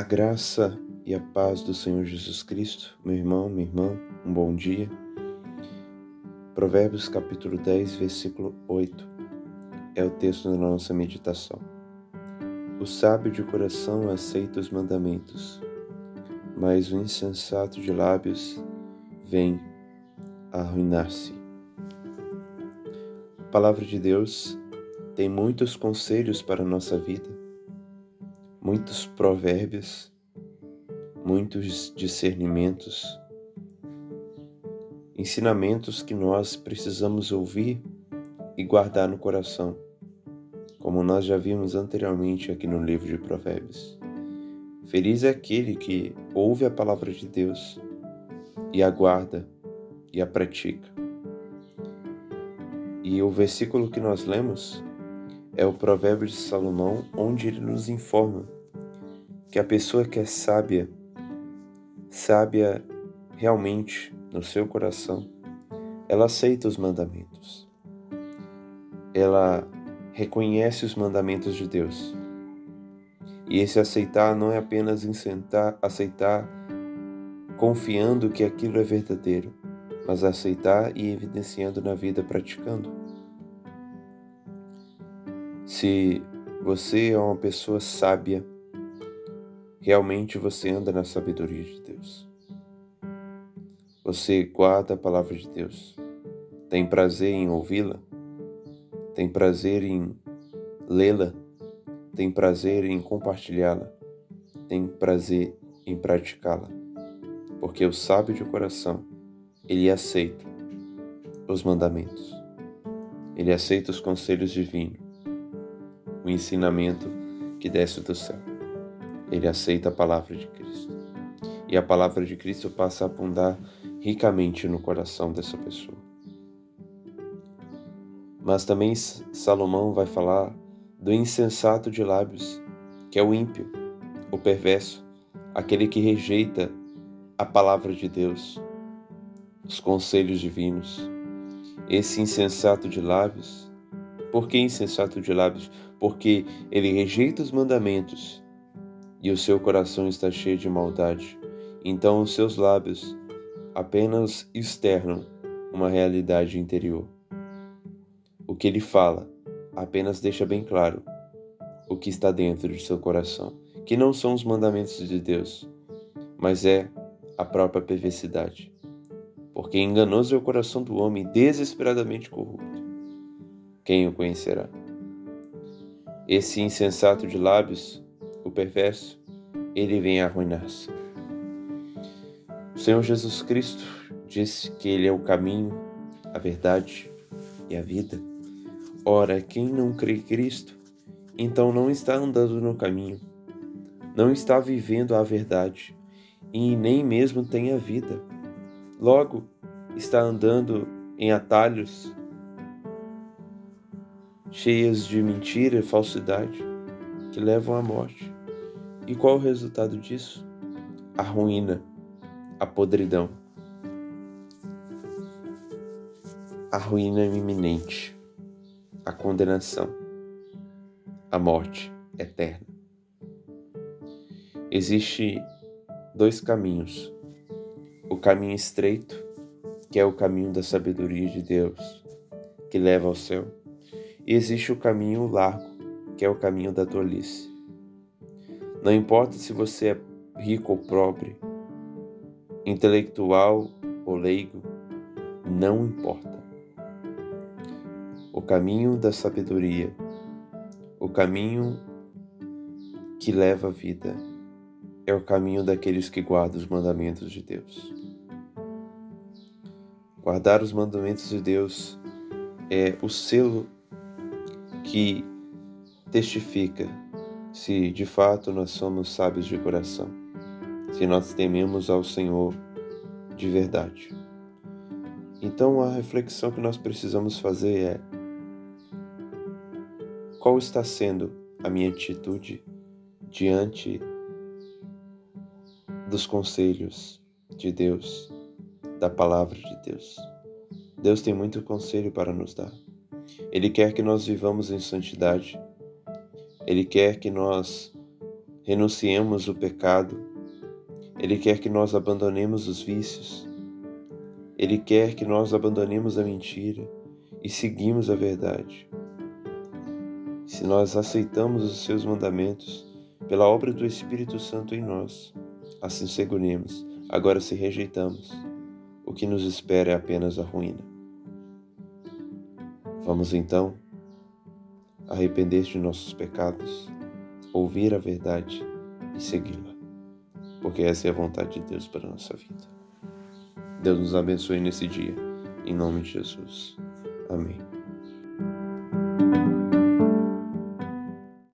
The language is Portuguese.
A graça e a paz do Senhor Jesus Cristo, meu irmão, minha irmã, um bom dia. Provérbios capítulo 10, versículo 8 é o texto da nossa meditação. O sábio de coração aceita os mandamentos, mas o insensato de lábios vem arruinar-se. A palavra de Deus tem muitos conselhos para a nossa vida muitos provérbios, muitos discernimentos, ensinamentos que nós precisamos ouvir e guardar no coração, como nós já vimos anteriormente aqui no livro de Provérbios. Feliz é aquele que ouve a palavra de Deus e a guarda e a pratica. E o versículo que nós lemos é o provérbio de Salomão, onde ele nos informa que a pessoa que é sábia, sábia realmente no seu coração, ela aceita os mandamentos. Ela reconhece os mandamentos de Deus. E esse aceitar não é apenas insentar, aceitar confiando que aquilo é verdadeiro, mas aceitar e evidenciando na vida praticando. Se você é uma pessoa sábia, realmente você anda na sabedoria de Deus. Você guarda a palavra de Deus. Tem prazer em ouvi-la? Tem prazer em lê-la? Tem prazer em compartilhá-la? Tem prazer em praticá-la? Porque o sábio de coração, ele aceita os mandamentos. Ele aceita os conselhos divinos o ensinamento que desce do céu. Ele aceita a palavra de Cristo. E a palavra de Cristo passa a abundar ricamente no coração dessa pessoa. Mas também Salomão vai falar do insensato de lábios, que é o ímpio, o perverso, aquele que rejeita a palavra de Deus, os conselhos divinos. Esse insensato de lábios por que insensato de lábios? Porque ele rejeita os mandamentos e o seu coração está cheio de maldade. Então os seus lábios apenas externam uma realidade interior. O que ele fala apenas deixa bem claro o que está dentro de seu coração, que não são os mandamentos de Deus, mas é a própria perversidade. Porque enganoso é o coração do homem desesperadamente corrupto quem o conhecerá? Esse insensato de lábios, o perverso, ele vem arruinar-se. O Senhor Jesus Cristo disse que Ele é o caminho, a verdade e a vida. Ora, quem não crê em Cristo, então não está andando no caminho, não está vivendo a verdade e nem mesmo tem a vida. Logo, está andando em atalhos cheias de mentira e falsidade que levam à morte. E qual o resultado disso? A ruína, a podridão, a ruína iminente, a condenação, a morte eterna. Existe dois caminhos. O caminho estreito, que é o caminho da sabedoria de Deus, que leva ao céu existe o caminho largo, que é o caminho da tolice. Não importa se você é rico ou pobre, intelectual ou leigo, não importa. O caminho da sabedoria, o caminho que leva a vida, é o caminho daqueles que guardam os mandamentos de Deus. Guardar os mandamentos de Deus é o selo que testifica se de fato nós somos sábios de coração, se nós tememos ao Senhor de verdade. Então a reflexão que nós precisamos fazer é: qual está sendo a minha atitude diante dos conselhos de Deus, da palavra de Deus? Deus tem muito conselho para nos dar. Ele quer que nós vivamos em santidade. Ele quer que nós renunciemos o pecado. Ele quer que nós abandonemos os vícios. Ele quer que nós abandonemos a mentira e seguimos a verdade. Se nós aceitamos os seus mandamentos pela obra do Espírito Santo em nós, assim seguremos. Agora, se rejeitamos, o que nos espera é apenas a ruína. Vamos então arrepender de nossos pecados, ouvir a verdade e segui-la, porque essa é a vontade de Deus para a nossa vida. Deus nos abençoe nesse dia, em nome de Jesus. Amém.